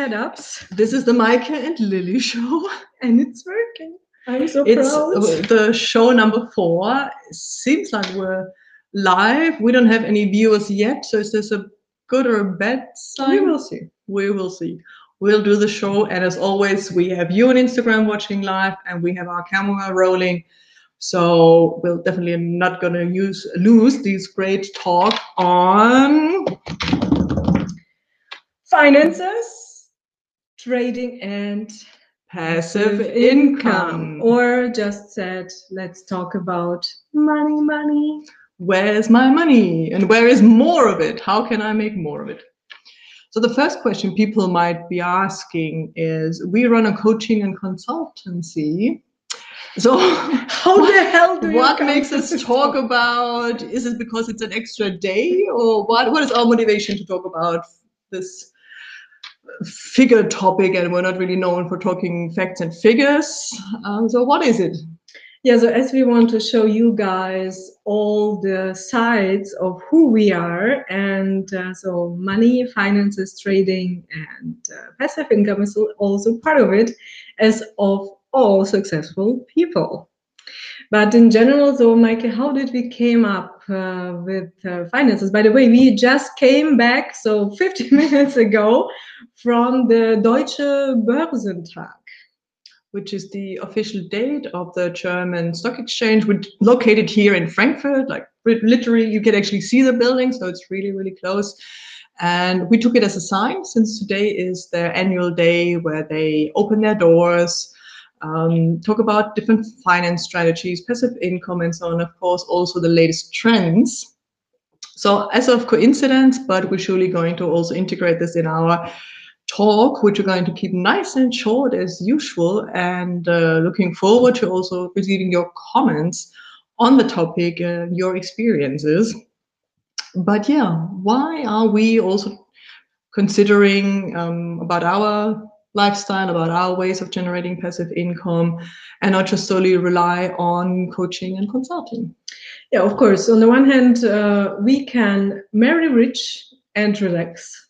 setups. This is the Maike and Lilli show. And it's working. I'm so It's proud. uh, the show number four. Seems like we're live. We don't have any viewers yet. So is this a good or a bad sign? we will see. We will see. We'll do the show. And as always, we have you on Instagram watching live and we have our camera rolling. So we're definitely not gonna use lose these great talk on Finances, trading, and passive income. Or just said, let's talk about money, money. Where's my money? And where is more of it? How can I make more of it? So the first question people might be asking is we run a coaching and consultancy. So How the hell do what makes us talk about is it because it's an extra day or what what is our motivation to talk about this figure topic and we're not really known for talking facts and figures um, so what is it Yeah, so as we want to show you guys all the sides of who we are, and uh, so money, finances, trading, and uh, passive income is also part of it, as of all successful people. But in general, so Maike, how did we came up uh, with uh, finances? By the way, we just came back so 50 minutes ago from the Deutsche Börsentag. which is the official date of the German Stock Exchange, which located here in Frankfurt. Like literally, you can actually see the building, so it's really, really close. And we took it as a sign since today is their annual day where they open their doors, um, talk about different finance strategies, passive income, and so on. Of course, also the latest trends. So, as of coincidence, but we're surely going to also integrate this in our talk, which we're going to keep nice and short as usual, and uh, looking forward to also receiving your comments on the topic, uh, your experiences. But yeah, why are we also considering um, about our lifestyle, about our ways of generating passive income, and not just solely rely on coaching and consulting? Yeah, of course. On the one hand, uh, we can marry rich and relax,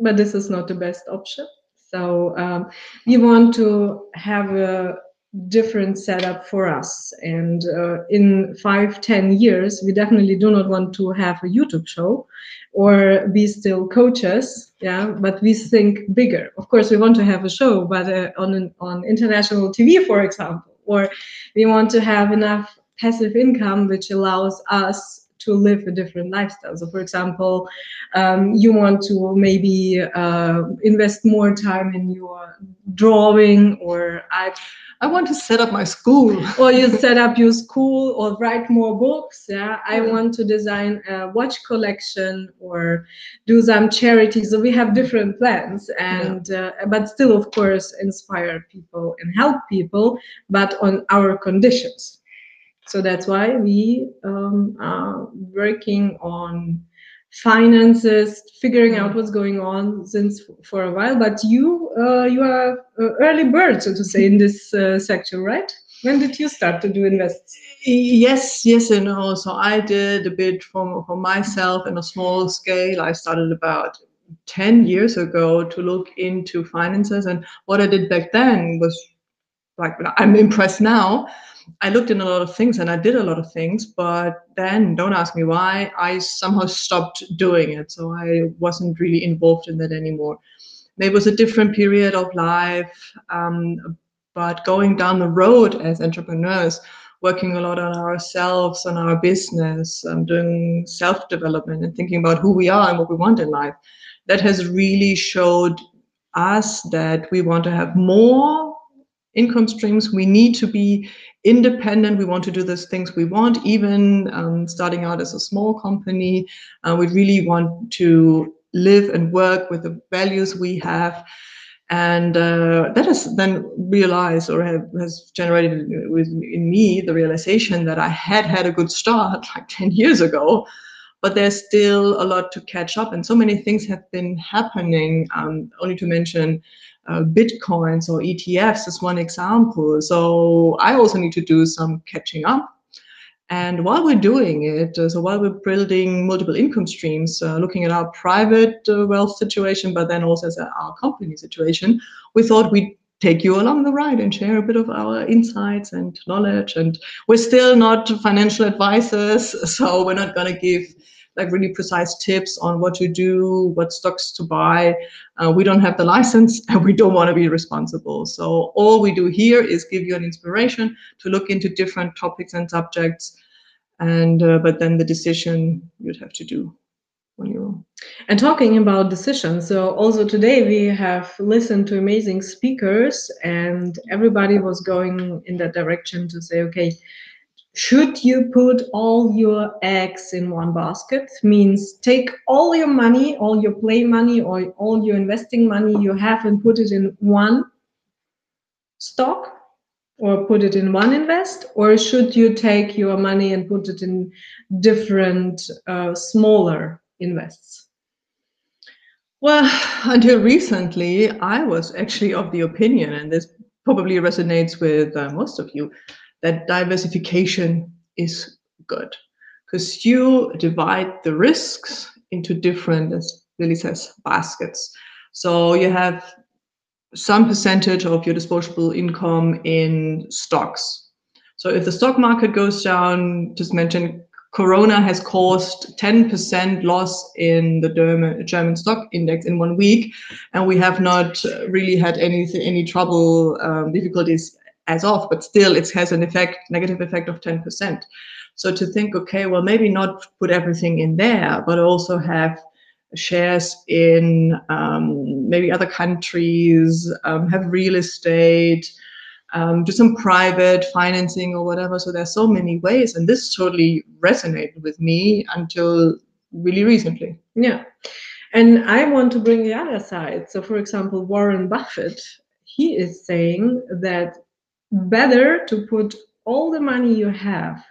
but this is not the best option. So um, we want to have a different setup for us. And uh, in five, ten years, we definitely do not want to have a YouTube show or be still coaches. Yeah, but we think bigger. Of course, we want to have a show, but uh, on an, on international TV, for example, or we want to have enough passive income which allows us to live a different lifestyle. So, for example, um, you want to maybe uh, invest more time in your drawing, or I, I want to set up my school. or you set up your school, or write more books. Yeah, I Yeah. want to design a watch collection or do some charity. So we have different plans, and uh, but still, of course, inspire people and help people, but on our conditions. So that's why we um, are working on finances, figuring out what's going on since for a while. But you, uh, you are uh, early bird, so to say, in this uh, section, right? When did you start to do invests? Yes, yes, and. So I did a bit for, for myself in a small scale. I started about 10 years ago to look into finances. And what I did back then was like, I'm impressed now. I looked in a lot of things and I did a lot of things, but then don't ask me why, I somehow stopped doing it. So I wasn't really involved in that anymore. It was a different period of life, um, but going down the road as entrepreneurs, working a lot on ourselves, on our business, um, doing self development and thinking about who we are and what we want in life, that has really showed us that we want to have more income streams. We need to be independent. We want to do those things we want, even um, starting out as a small company. Uh, we really want to live and work with the values we have. And uh, that has then realized or have, has generated with, in me the realization that I had had a good start like 10 years ago, but there's still a lot to catch up. And so many things have been happening, um, only to mention uh, bitcoins or ETFs is one example. So I also need to do some catching up. And while we're doing it, uh, so while we're building multiple income streams, uh, looking at our private uh, wealth situation, but then also as our company situation, we thought we'd take you along the ride and share a bit of our insights and knowledge. And we're still not financial advisors, so we're not going to give like really precise tips on what to do, what stocks to buy. Uh, we don't have the license and we don't want to be responsible. So all we do here is give you an inspiration to look into different topics and subjects. And uh, but then the decision you'd have to do when you and talking about decisions so also today we have listened to amazing speakers and everybody was going in that direction to say okay should you put all your eggs in one basket means take all your money all your play money or all your investing money you have and put it in one stock or put it in one invest or should you take your money and put it in different uh, smaller invests? Well until recently i was actually of the opinion and this probably resonates with uh, most of you that diversification is good because you divide the risks into different, as Lilli says, baskets. So you have some percentage of your disposable income in stocks. So if the stock market goes down, just mention Corona has caused 10% loss in the German stock index in one week, and we have not really had anything, any trouble, um, difficulties as of, but still it has an effect, negative effect of 10%. So to think, okay, well, maybe not put everything in there, but also have shares in um, maybe other countries, um, have real estate, um, do some private financing or whatever. So there's so many ways, and this totally resonated with me until really recently. Yeah. And I want to bring the other side. So, for example, Warren Buffett, he is saying that better to put all the money you have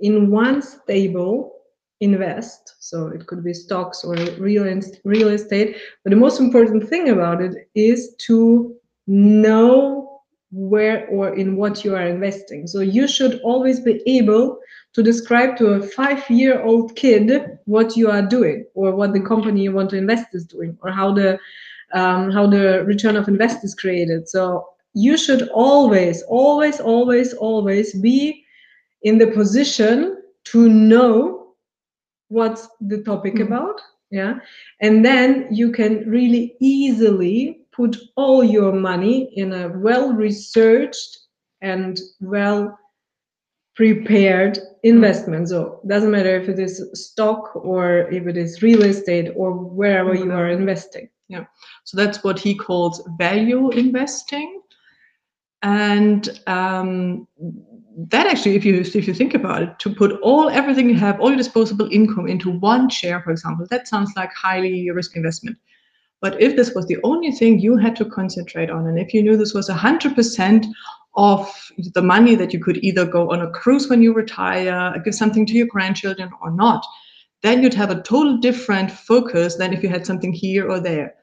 in one stable invest. So it could be stocks or real real estate. But the most important thing about it is to know where or in what you are investing. So you should always be able to describe to a 5 year old kid what you are doing or what the company you want to invest is doing or how the um, how the return of invest is created. So you should always, always, always, always be in the position to know what's the topic mm-hmm. about. Yeah. And then you can really easily put all your money in a well researched and well prepared investment. So it doesn't matter if it is stock or if it is real estate or wherever you are investing. Yeah. So that's what he calls value investing and um, that actually if you if you think about it to put all everything you have all your disposable income into one share for example that sounds like highly risk investment. But if this was the only thing you had to concentrate on and if you knew this was 100% of the money that you could either go on a cruise when you retire give something to your grandchildren or not then you'd have a total different focus than if you had something here or there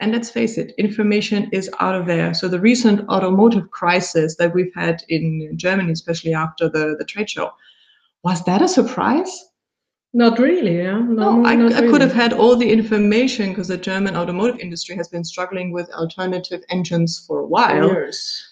and let's face it, information is out of there. So the recent automotive crisis that we've had in Germany, especially after the, the trade show, was that a surprise? Not really, yeah. No, no I, I really. could have had all the information because the German automotive industry has been struggling with alternative engines for a while. Years.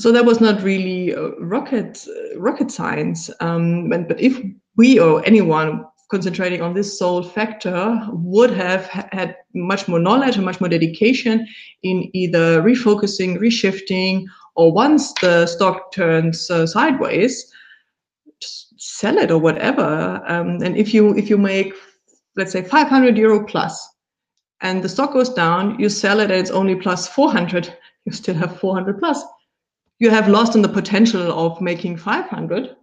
So that was not really uh, rocket uh, rocket science. Um, but, but if we or anyone concentrating on this sole factor would have had much more knowledge and much more dedication in either refocusing, reshifting, or once the stock turns uh, sideways, sell it or whatever. Um, and if you if you make let's say 500 euro plus, and the stock goes down, you sell it and it's only plus 400, you still have 400 plus. You have lost on the potential of making 500,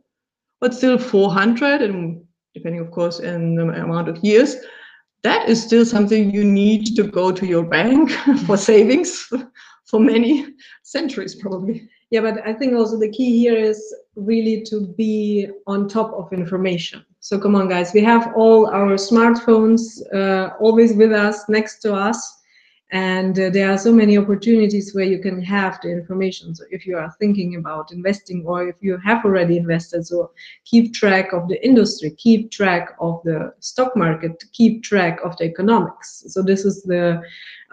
but still 400 and depending of course in the amount of years, that is still something you need to go to your bank for savings for many centuries probably. Yeah, but I think also the key here is really to be on top of information. So come on, guys, we have all our smartphones uh, always with us, next to us, and uh, there are so many opportunities where you can have the information. So if you are thinking about investing or if you have already invested so keep track of the industry keep track of the stock market keep track of the economics. So this is the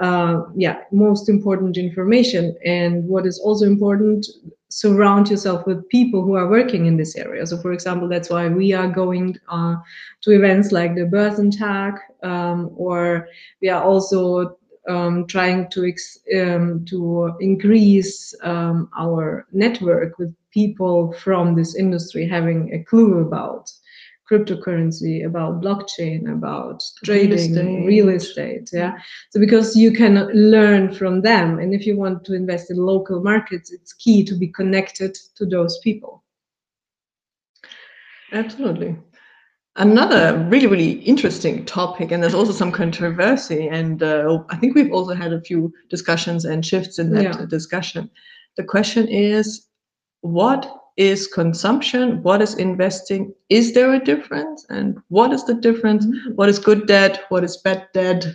uh, yeah most important information. And what is also important surround yourself with people who are working in this area. So for example that's why we are going uh, to events like the Börsentag um, or we are also um, trying to ex- um, to increase um, our network with people from this industry having a clue about cryptocurrency, about blockchain, about trading, Real estate. real estate. Yeah. So because you can learn from them, and if you want to invest in local markets, it's key to be connected to those people. Absolutely. Another really, really interesting topic, and there's also some controversy, and uh, I think we've also had a few discussions and shifts in that Yeah. discussion. The question is what is consumption? What is investing? Is there a difference? And what is the difference? What is good debt? What is bad debt?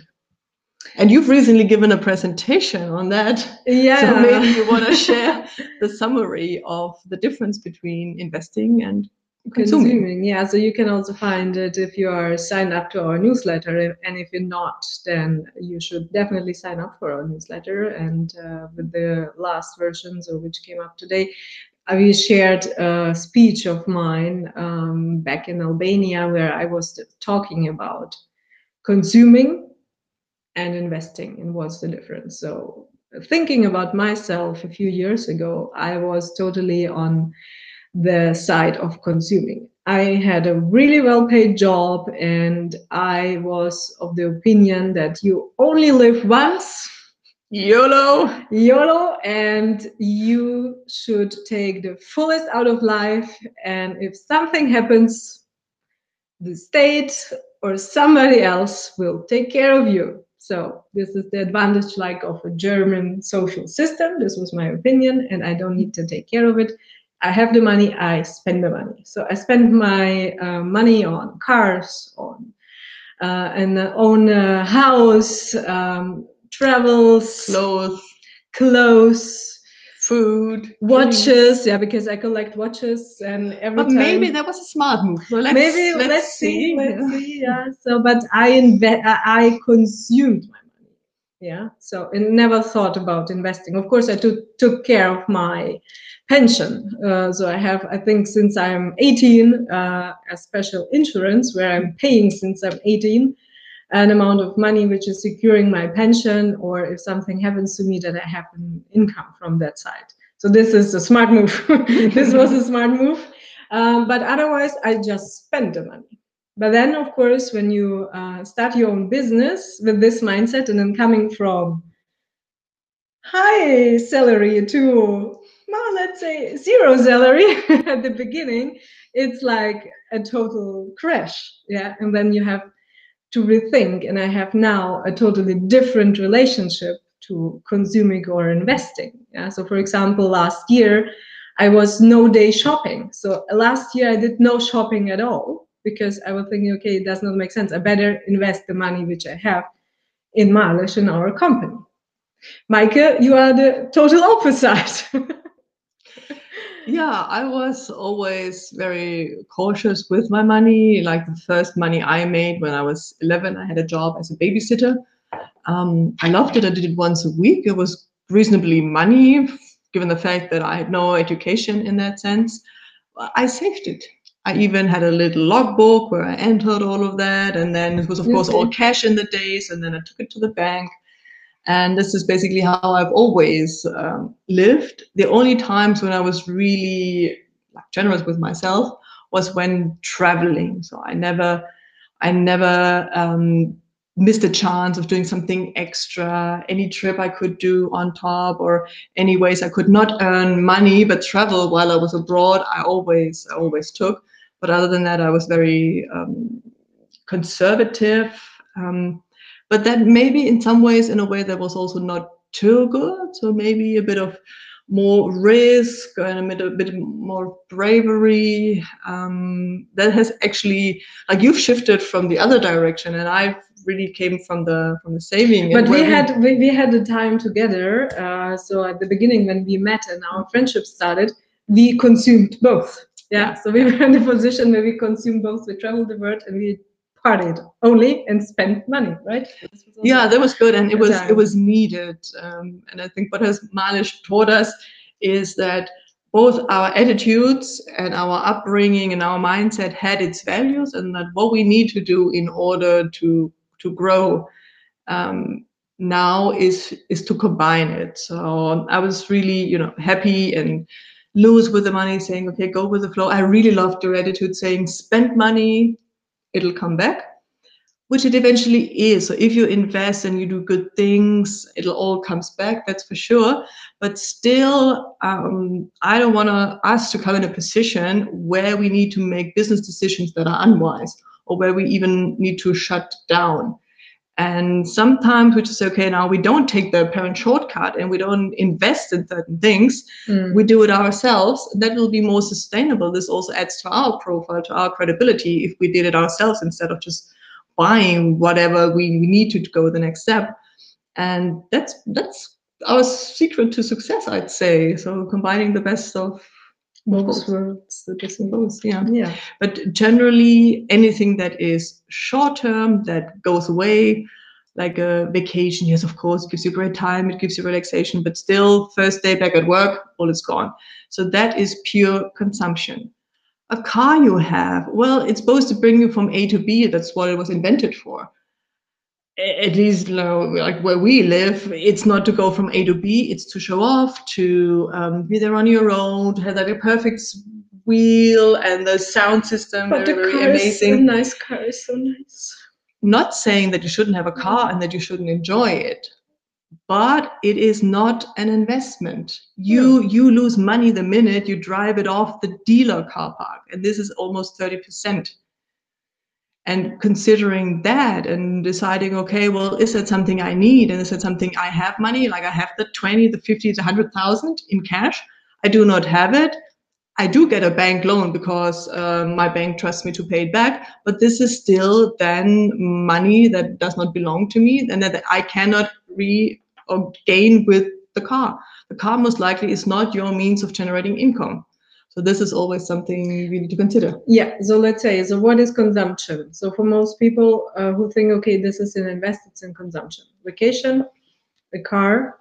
And you've recently given a presentation on that. Yeah. So maybe you want to share the summary of the difference between investing and consuming. consuming. Yeah, so you can also find it if you are signed up to our newsletter, and if you're not, then you should definitely sign up for our newsletter. And uh, with the last versions, or which came up today, I shared a speech of mine um, back in Albania where I was talking about consuming and investing and what's the difference. So thinking about myself a few years ago, I was totally on the side of consuming. I had a really well paid job and I was of the opinion that you only live once, YOLO. YOLO, and you should take the fullest out of life. And if something happens, the state or somebody else will take care of you. So this is the advantage like of a German social system. This was my opinion, and I don't need to take care of it. I have the money, I spend the money. So I spend my uh, money on cars, on uh, and own a house, um, travels, Clothes, clothes, food, watches. Yeah, because I collect watches, and every But time. maybe that was a smart move. So let's, maybe let's, let's, see, let's Yeah. see yeah so but i invest. i I consumed my money yeah so and never thought about investing of course i took took care of my pension. Uh, so i have i think since i'm 18 uh, a special insurance where i'm paying since i'm 18 an amount of money which is securing my pension or if something happens to me that i have an income from that side. So this is a smart move. This was a smart move. Um, but otherwise, I just spend the money. But then, of course, when you uh, start your own business with this mindset and then coming from high salary to, well, let's say zero salary at the beginning, it's like a total crash. Yeah. And then you have to rethink. And I have now a totally different relationship to consuming or investing. Yeah. So, for example, last year, I was no day shopping. So last year I did no shopping at all because I was thinking, okay, it does not make sense. I better invest the money which I have in Malish in our company. Michael, you are the total opposite. Yeah, I was always very cautious with my money. Like the first money I made when I was 11, I had a job as a babysitter. Um, I loved it. I did it once a week. It was reasonably money, given the fact that I had no education in that sense. I saved it. I even had a little logbook where I entered all of that. And then it was, of course, all cash in the days. And then I took it to the bank. And this is basically how I've always um, lived. The only times when I was really like generous with myself was when traveling. So I never, I never um, missed a chance of doing something extra. Any trip I could do on top, or any ways I could not earn money but travel while I was abroad. I always, I always took. But other than that, I was very um, conservative. Um, but that maybe in some ways in a way that was also not too good so maybe a bit of more risk and a bit, a bit more bravery um, that has actually like you've shifted from the other direction and i've really came from the from the saving. but we had we, we had a time together uh, so at the beginning when we met and our friendship started we consumed both yeah, Yeah, so we were in a position where we consumed both we traveled the world and we partied only and spent money right? This was also- yeah that was good and it was time. it was needed um, and i think what has Malish taught us is that both our attitudes and our upbringing and our mindset had its values and that what we need to do in order to to grow um, now is is to combine it. So i was really you know happy and lose with the money saying okay go with the flow. I really loved your attitude saying spend money it'll come back which it eventually is. So if you invest and you do good things, it'll all comes back. That's for sure. But still, um, I don't want to us to come in a position where we need to make business decisions that are unwise, or where we even need to shut down. And sometimes we just say, okay, now we don't take the apparent shortcut and we don't invest in certain things. Mm. We do it ourselves. That will be more sustainable. This also adds to our profile, to our credibility if we did it ourselves instead of just buying whatever we, we need to go the next step and that's that's our secret to success i'd say so combining the best of both both. worlds so to both yeah. Yeah. But generally anything that is short term that goes away like a vacation yes of course it gives you great time it gives you relaxation but still first day back at work all is gone. So that is pure consumption. A car you have well it's supposed to bring you from a to b that's what it was invented for at least like where we live it's not to go from a to b it's to show off to um, be there on your own to have like a perfect wheel and the sound system but the very, car is amazing. nice car is so nice. Not saying that you shouldn't have a car and that you shouldn't enjoy it but it is not an investment. You you lose money the minute you drive it off the dealer car park and this is almost 30% and considering that and deciding okay well is that something i need and is that something i have money like i have the 20 the 50 the 100000 in cash i do not have it I do get a bank loan because um, my bank trusts me to pay it back, but this is still then money that does not belong to me and that I cannot re or gain with the car. The car most likely is not your means of generating income. So this is always something we need to consider. Yeah, so let's say, so what is consumption? So for most people uh, who think, okay, this is an invest, it's in consumption. Vacation, a car,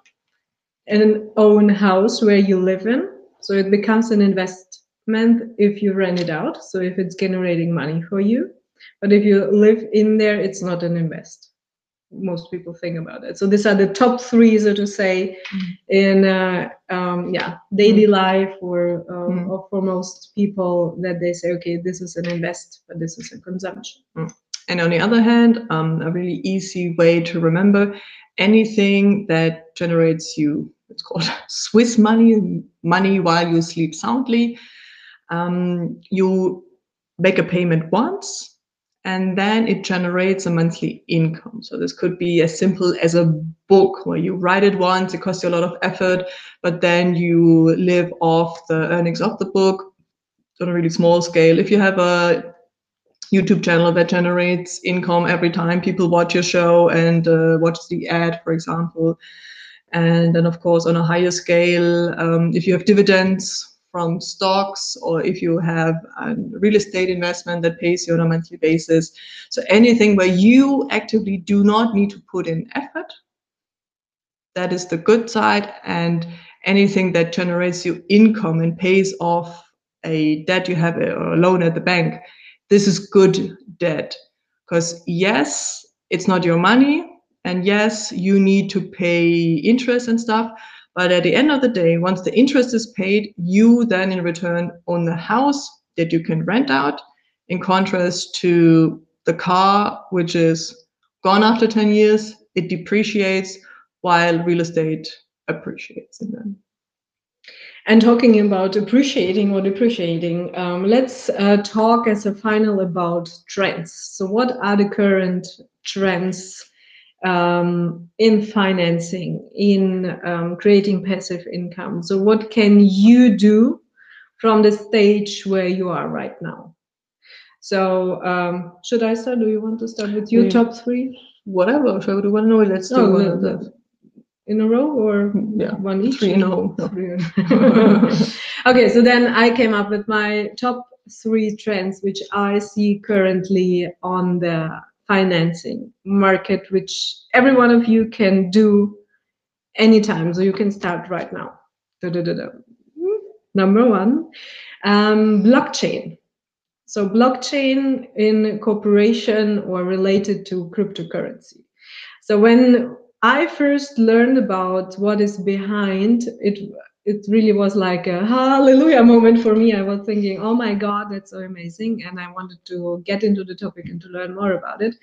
and an own house where you live in. So it becomes an investment if you rent it out. So if it's generating money for you. But if you live in there, it's not an invest. Most people think about it. So these are the top three, so to say, Mm. in uh, um, yeah daily life or, uh, Mm. or for most people that they say, okay, this is an invest, but this is a consumption. And on the other hand, um, a really easy way to remember anything that generates you, it's called Swiss money, money while you sleep soundly. Um, you make a payment once and then it generates a monthly income. So this could be as simple as a book where you write it once, it costs you a lot of effort, but then you live off the earnings of the book on a really small scale. If you have a YouTube channel that generates income every time people watch your show and uh, watch the ad, for example. And then, of course, on a higher scale, um, if you have dividends from stocks or if you have a real estate investment that pays you on a monthly basis. So anything where you actively do not need to put in effort, that is the good side. And anything that generates you income and pays off a debt you have or a loan at the bank, this is good debt. Because yes, it's not your money. And yes, you need to pay interest and stuff. But at the end of the day, once the interest is paid, you then in return own the house that you can rent out, in contrast to the car, which is gone after 10 years, it depreciates while real estate appreciates. And then And talking about appreciating or depreciating, um, let's uh, talk as a final about trends. So, what are the current trends um, in financing, in um, creating passive income? So, what can you do from the stage where you are right now? So um, should I start? Do you want to start with your Mm. top three? Whatever. We do one? No, let's do No, one of. In a row or Yeah. one each? Three in a row. No. Three in a- okay, so then I came up with my top three trends which I see currently on the financing market, which every one of you can do anytime. So you can start right now. Da-da-da-da. Number one, um, blockchain. So blockchain in cooperation or related to cryptocurrency. So when I first learned about what is behind it, it really was like a hallelujah moment for me. I was thinking, oh my God, that's so amazing. And I wanted to get into the topic and to learn more about it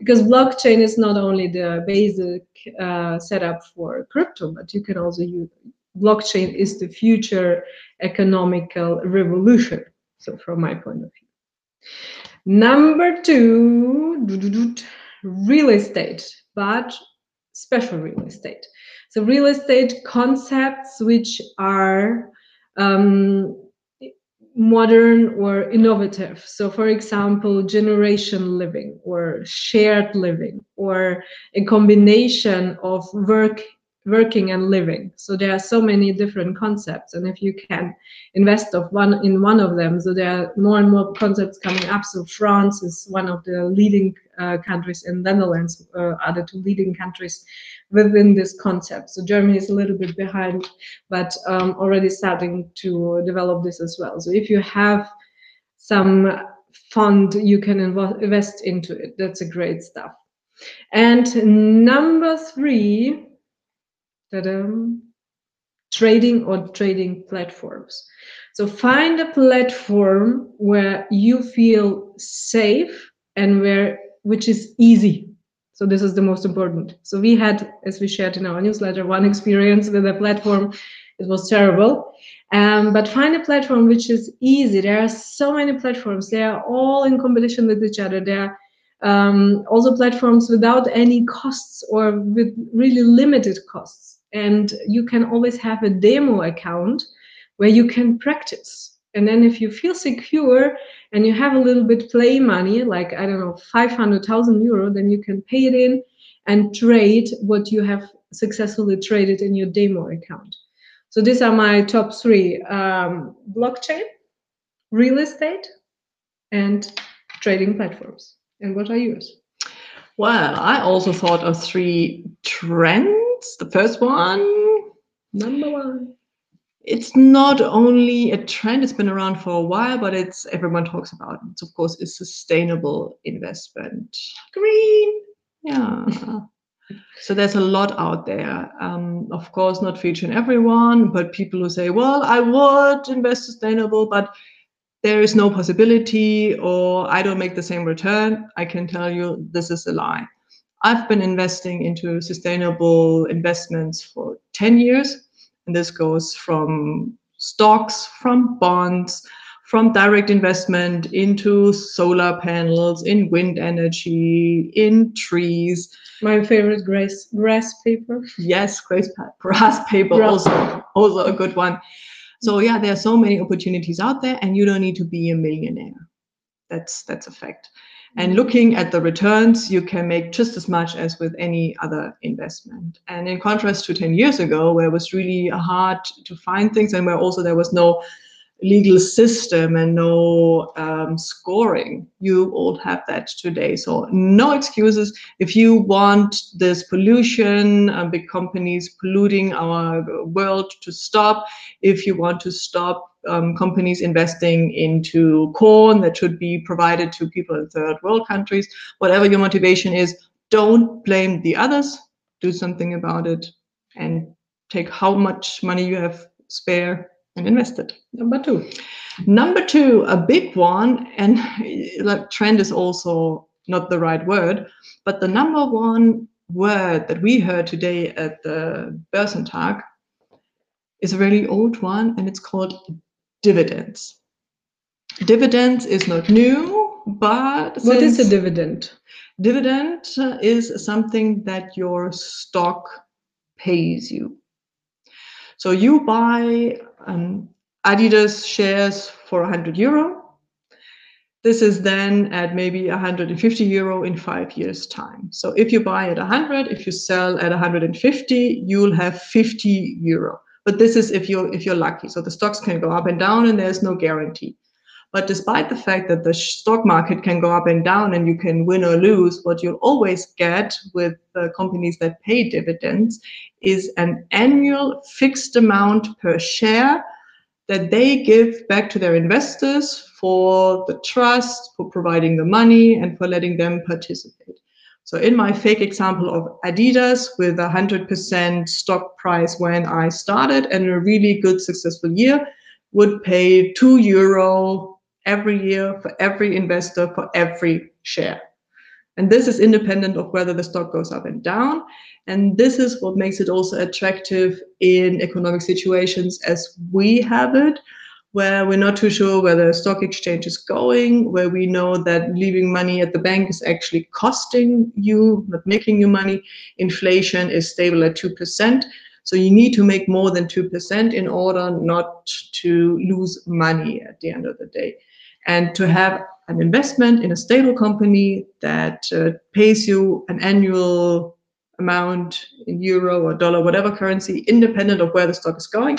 because blockchain is not only the basic uh, setup for crypto, but you can also use blockchain is the future economical revolution. So from my point of view. Number two, real estate, but special real estate. So real estate concepts which are um, modern or innovative. So for example, generation living or shared living or a combination of work working and living so there are so many different concepts and if you can invest of one in one of them so there are more and more concepts coming up so france is one of the leading uh, countries and netherlands uh, are the two leading countries within this concept so germany is a little bit behind but um, already starting to develop this as well so if you have some fund you can invest into it that's a great stuff and number three trading or trading platforms. So find a platform where you feel safe and where which is easy. So this is the most important. So we had, as we shared in our newsletter, one experience with a platform. It was terrible. Um, but find a platform which is easy. There are so many platforms. They are all in competition with each other. There are um, also platforms without any costs or with really limited costs. And you can always have a demo account where you can practice. And then if you feel secure and you have a little bit play money, like, I don't know, 500,000 euro, then you can pay it in and trade what you have successfully traded in your demo account. So these are my top three, um, blockchain, real estate, and trading platforms. And what are yours? Well, I also thought of three trends. The first one, Number one. It's not only a trend, it's been around for a while, but it's everyone talks about it. It's of course is sustainable investment. Green. Yeah. so there's a lot out there. Um, of course, not featuring everyone, but people who say, well, I would invest sustainable, but there is no possibility or I don't make the same return. I can tell you this is a lie. I've been investing into sustainable investments for 10 years, and this goes from stocks, from bonds, from direct investment into solar panels, in wind energy, in trees. My favorite grass grass paper. Yes, grass grass paper Grass. also also a good one. So yeah, there are so many opportunities out there, and you don't need to be a millionaire. That's that's a fact. And looking at the returns, you can make just as much as with any other investment. And in contrast to 10 years ago, where it was really hard to find things and where also there was no legal system and no um, scoring, you all have that today. So no excuses. If you want this pollution, uh, big companies polluting our world to stop, if you want to stop um, companies investing into corn that should be provided to people in third world countries, whatever your motivation is, don't blame the others. Do something about it and take how much money you have spare and invest it. Number two. Number two, a big one, and like trend is also not the right word, but the number one word that we heard today at the Börsentag is a really old one, and it's called dividends. Dividends is not new, but What is a dividend? dividend is something that your stock pays you. So you buy um, Adidas shares for 100 euro. this is then at maybe 150 euro in five years time so if you buy at 100 if you sell at 150 you'll have 50 euro but this is if you're if you're lucky so the stocks can go up and down and there's no guarantee but despite the fact that the stock market can go up and down and you can win or lose what you'll always get with the companies that pay dividends is an annual fixed amount per share that they give back to their investors for the trust, for providing the money, and for letting them participate. So in my fake example of Adidas with a 100% stock price when I started and a really good successful year would pay 2 euro every year for every investor for every share. And this is independent of whether the stock goes up and down. And this is what makes it also attractive in economic situations as we have it, where we're not too sure where the stock exchange is going, where we know that leaving money at the bank is actually costing you, not making you money. Inflation is stable at 2%. So you need to make more than 2% in order not to lose money at the end of the day. And to have an investment in a stable company that uh, pays you an annual amount in euro or dollar, whatever currency, independent of where the stock is going.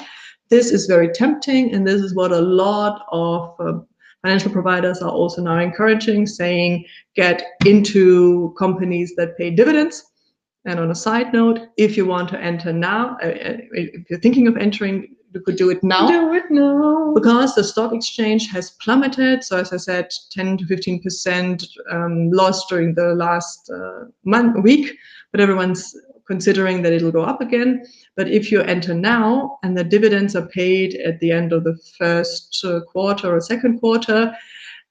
This is very tempting, and this is what a lot of uh, financial providers are also now encouraging, saying get into companies that pay dividends. And on a side note, if you want to enter now, uh, uh if you're thinking of entering you could do it now. Do it now. Because the stock exchange has plummeted. So as I said, 10 to 15% um, loss during the last uh, month, week, but everyone's considering that it'll go up again. But if you enter now and the dividends are paid at the end of the first uh, quarter or second quarter,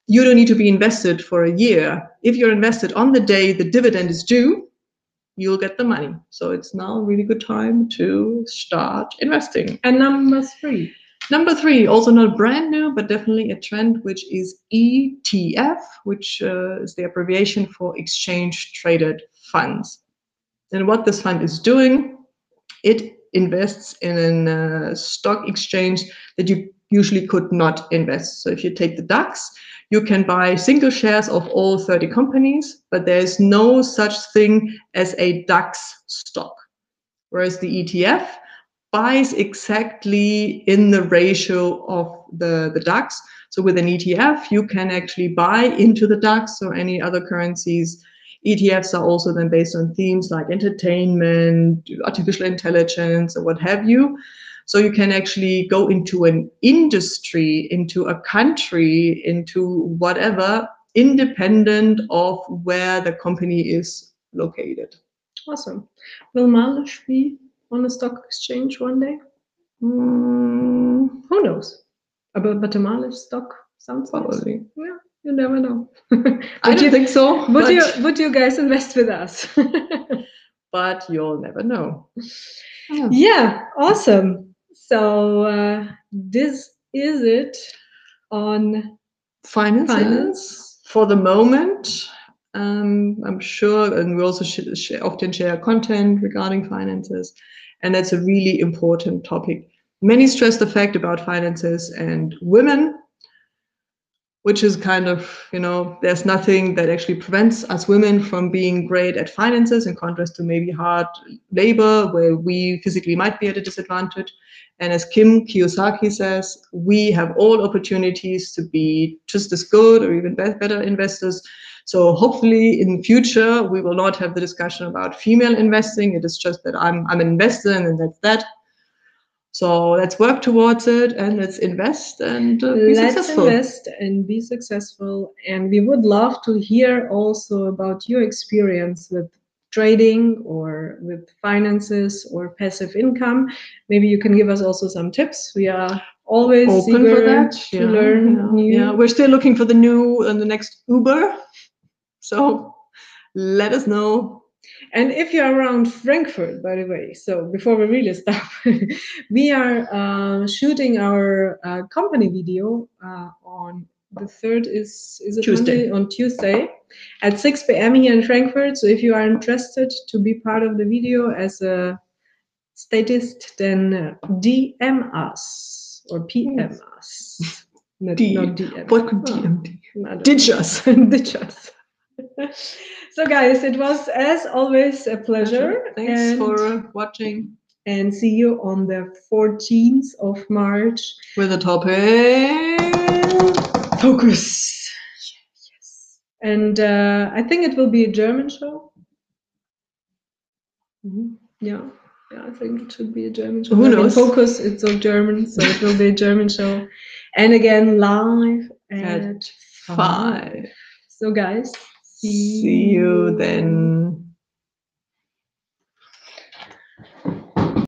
you don't need to be invested for a year. If you're invested on the day the dividend is due, you'll get the money. So it's now a really good time to start investing. And number three. Number three, also not brand new, but definitely a trend, which is ETF, which uh, is the abbreviation for exchange traded funds. And what this fund is doing, it invests in a uh, stock exchange that you usually could not invest. So if you take the DAX, you can buy single shares of all 30 companies, but there's no such thing as a DAX stock. Whereas the ETF buys exactly in the ratio of the, the DAX. So with an ETF, you can actually buy into the DAX or any other currencies. ETFs are also then based on themes like entertainment, artificial intelligence, or what have you. So you can actually go into an industry, into a country, into whatever, independent of where the company is located. Awesome. Will Malish be on a stock exchange one day? Mm, who knows? About but a Malish stock sounds probably. Nice. Yeah, you never know. I don't you, think so. Would you would you guys invest with us? but you'll never know. Yeah, yeah awesome. So uh, this is it on finances, finance for the moment. Um, I'm sure, and we also sh sh often share content regarding finances, and that's a really important topic. Many stress the fact about finances and women which is kind of, you know, there's nothing that actually prevents us women from being great at finances in contrast to maybe hard labor where we physically might be at a disadvantage. And as Kim Kiyosaki says, we have all opportunities to be just as good or even better investors. So hopefully in future, we will not have the discussion about female investing. It is just that I'm, I'm an investor and that's that. So let's work towards it and let's invest and uh, be let's successful. invest and be successful. And we would love to hear also about your experience with trading or with finances or passive income. Maybe you can give us also some tips. We are always open for that to yeah, learn yeah, new. Yeah, we're still looking for the new and the next Uber. So let us know and if you're around Frankfurt, by the way, so before we really stop, we are uh, shooting our uh, company video uh, on the third is is it Tuesday. Monday? on Tuesday at 6 p.m. here in Frankfurt. So if you are interested to be part of the video as a statist, then DM us or PM us. Not, D. not DM. What could Oh? I don't Ditch us. Ditch us. so, guys, it was as always a pleasure. Thanks and, for watching and see you on the 14th of March. with the topic. Focus. Yes. And uh, I think it will be a German show. Mhm. Yeah. Yeah, I think it should be a German show. Who knows? Focus, it's all German, so it will be a German show. And again, live at, At Five. So, guys, See you then.